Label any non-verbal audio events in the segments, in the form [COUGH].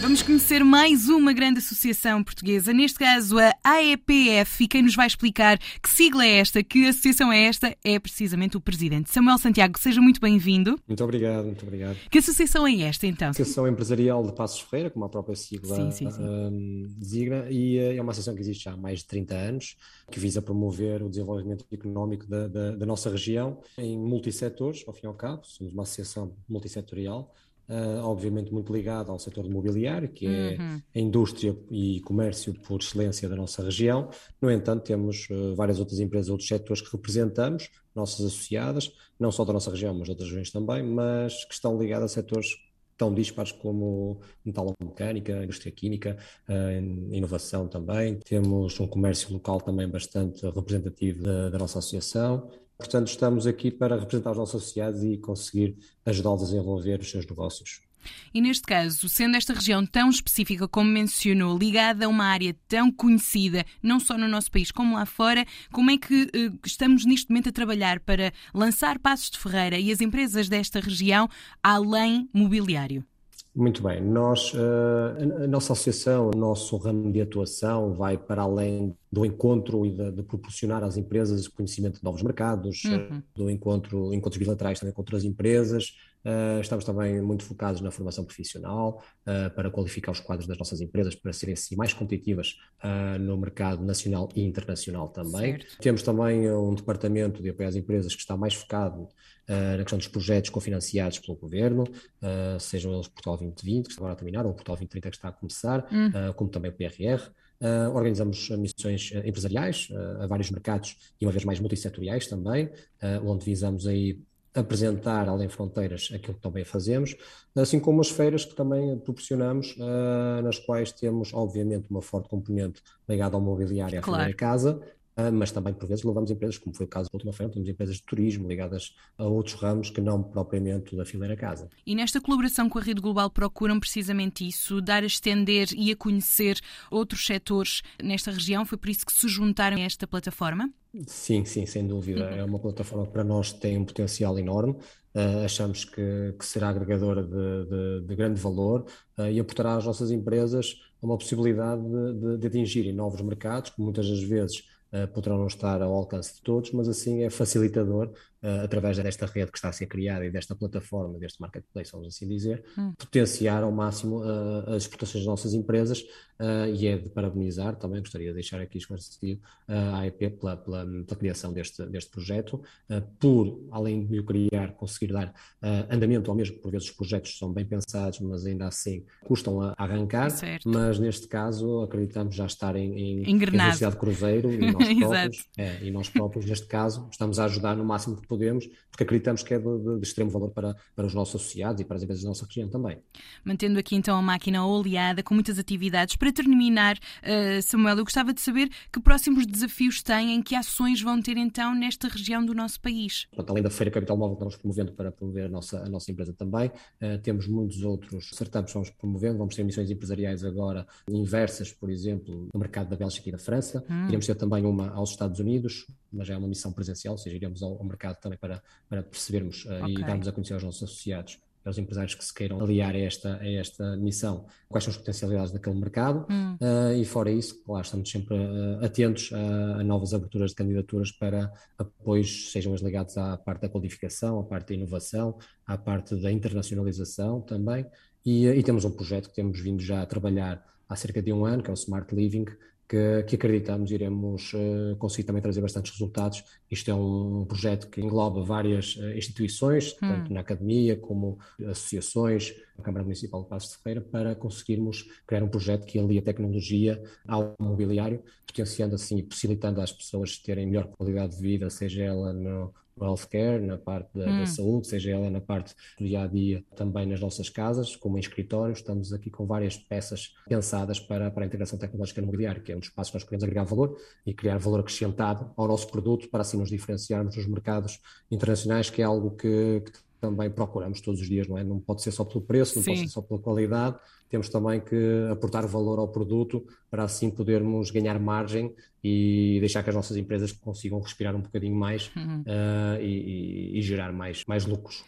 Vamos conhecer mais uma grande associação portuguesa, neste caso a AEPF, e quem nos vai explicar que sigla é esta, que associação é esta, é precisamente o presidente. Samuel Santiago, seja muito bem-vindo. Muito obrigado, muito obrigado. Que associação é esta, então? Associação Empresarial de Passos Ferreira, como a própria sigla sim, sim, sim. Um, designa, e eh, é uma associação que existe já há mais de 30 anos, que visa promover o desenvolvimento económico da, da, da nossa região em multissetores, ao fim e ao cabo, somos uma associação multissetorial, Uh, obviamente muito ligado ao setor imobiliário, que é uhum. a indústria e comércio por excelência da nossa região. No entanto, temos uh, várias outras empresas, outros setores que representamos, nossas associadas, não só da nossa região, mas de outras regiões também, mas que estão ligadas a setores tão dispares como metalomecânica, indústria química, uh, inovação também. Temos um comércio local também bastante representativo da, da nossa associação. Portanto, estamos aqui para representar os nossos associados e conseguir ajudá-los a desenvolver os seus negócios. E neste caso, sendo esta região tão específica como mencionou, ligada a uma área tão conhecida, não só no nosso país como lá fora, como é que uh, estamos neste momento a trabalhar para lançar Passos de Ferreira e as empresas desta região além mobiliário? Muito bem, nós, uh, a nossa associação, o nosso ramo de atuação vai para além do encontro e de, de proporcionar às empresas conhecimento de novos mercados, uhum. do encontro, encontros bilaterais também com outras empresas. Uh, estamos também muito focados na formação profissional uh, para qualificar os quadros das nossas empresas para serem assim, mais competitivas no mercado nacional e internacional também. Certo. Temos também um departamento de apoio às empresas que está mais focado uh, na questão dos projetos cofinanciados pelo governo, uh, sejam eles Portugal 2020, que está agora a terminar, ou Portugal 2030, que está a começar, uh, como também o PRR. organizamos missões empresariais a vários mercados e uma vez mais multissetoriais também, onde visamos aí apresentar além fronteiras aquilo que também fazemos, assim como as feiras que também proporcionamos, uh, nas quais temos, obviamente, uma forte componente ligada ao mobiliário claro. à casa, ah, mas também por vezes levamos empresas, como foi o caso da última feira, temos empresas de turismo ligadas a outros ramos que não propriamente da fileira casa. E nesta colaboração com a Rede Global procuram precisamente isso, dar a estender e a conhecer outros setores nesta região, foi por isso que se juntaram a esta plataforma? Sim, sim, sem dúvida. Uhum. É uma plataforma que para nós tem um potencial enorme. Uh, achamos que, que, será agregadora de, de, de grande valor uh, e aportará às nossas empresas uma possibilidade de, de atingirem novos mercados, que muitas das vezes poderão não estar ao alcance de todos, mas assim é facilitador uh, através desta rede que está a ser criada e desta plataforma, deste marketplace, vamos assim dizer, hum. potenciar ao máximo uh, as exportações das nossas empresas uh, e é de parabenizar, também gostaria de deixar aqui esclarecido a AEP pela, pela, pela, criação deste, deste projeto, por, além de o criar, conseguir dar andamento ao mesmo, por vezes os projetos são bem pensados, mas ainda assim custam a arrancar, certo. mas neste caso acreditamos já estar em, em, em velocidade de cruzeiro e nós [LAUGHS] próprios, é, e nós próprios, neste caso, estamos a ajudar no máximo que podemos, porque acreditamos que é de, de, extremo valor para, para os nossos associados e para as empresas da nossa região também. Mantendo aqui então a máquina oleada, com muitas atividades. Para terminar, uh, Samuel, eu gostava de saber que próximos desafios têm, que ações vão ter então nesta região do nosso país? Além da Feira Capital Móvel que estamos promovendo para promover a nossa, a nossa empresa também, uh, temos muitos outros certames que vamos promovendo, vamos ter missões empresariais agora inversas, por exemplo, no mercado da Bélgica e da França, hum. iremos ter também uma aos Estados Unidos, mas é uma missão presencial, ou seja, iremos ao, ao mercado também para, para percebermos uh, okay. e darmos a conhecer aos nossos associados aos empresários que se queiram aliar a esta, a esta missão, quais são as potencialidades daquele mercado hum. uh, e fora isso, claro, estamos sempre uh, atentos a, a, novas aberturas de candidaturas para apoios, sejam eles ligados à parte da qualificação, à parte da inovação, à parte da internacionalização também e, e temos um projeto que temos vindo já a trabalhar há cerca de um ano, que é o Smart Living, que, que acreditamos iremos uh, conseguir também trazer bastantes resultados. Isto é um projeto que engloba várias uh, instituições, hum. tanto na academia como associações, a Câmara Municipal de Passos de Ferreira, para conseguirmos criar um projeto que alia a tecnologia ao mobiliário, potenciando assim e possibilitando às pessoas terem melhor qualidade de vida, seja ela no healthcare, na parte da, hum. da, saúde, seja ela na parte do dia a dia, também nas nossas casas, como em escritórios. Estamos aqui com várias peças pensadas para, para a integração tecnológica no mobiliário, que é um dos passos que nós queremos agregar valor e criar valor acrescentado ao nosso produto para assim nos diferenciarmos nos mercados internacionais, que é algo que, que também procuramos todos os dias, não é? Não pode ser só pelo preço, não Sim. pode ser só pela qualidade, temos também que aportar valor ao produto para assim podermos ganhar margem e deixar que as nossas empresas consigam respirar um bocadinho mais uhum. uh, e, e, e, gerar mais, mais lucros.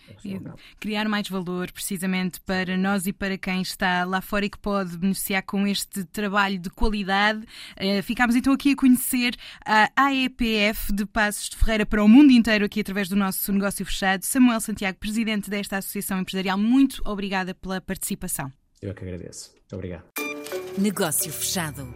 criar mais valor, precisamente para nós e para quem está lá fora e que pode beneficiar com este trabalho de qualidade. Uh, ficámos então aqui a conhecer a AEPF de Passos de Ferreira para o mundo inteiro, aqui através do nosso negócio fechado. Samuel Santiago, presidente desta Associação Empresarial, muito obrigada pela participação. Eu é que agradeço. Obrigado. Negócio fechado.